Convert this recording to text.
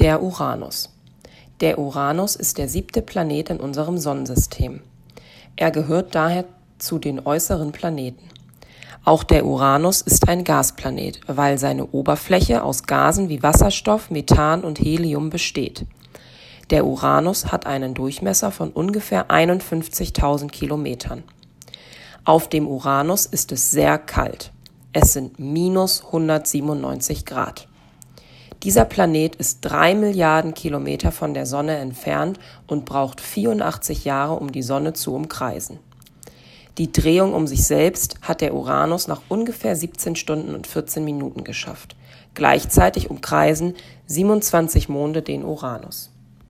Der Uranus. Der Uranus ist der siebte Planet in unserem Sonnensystem. Er gehört daher zu den äußeren Planeten. Auch der Uranus ist ein Gasplanet, weil seine Oberfläche aus Gasen wie Wasserstoff, Methan und Helium besteht. Der Uranus hat einen Durchmesser von ungefähr 51.000 Kilometern. Auf dem Uranus ist es sehr kalt. Es sind minus 197 Grad. Dieser Planet ist drei Milliarden Kilometer von der Sonne entfernt und braucht 84 Jahre, um die Sonne zu umkreisen. Die Drehung um sich selbst hat der Uranus nach ungefähr 17 Stunden und 14 Minuten geschafft. Gleichzeitig umkreisen 27 Monde den Uranus.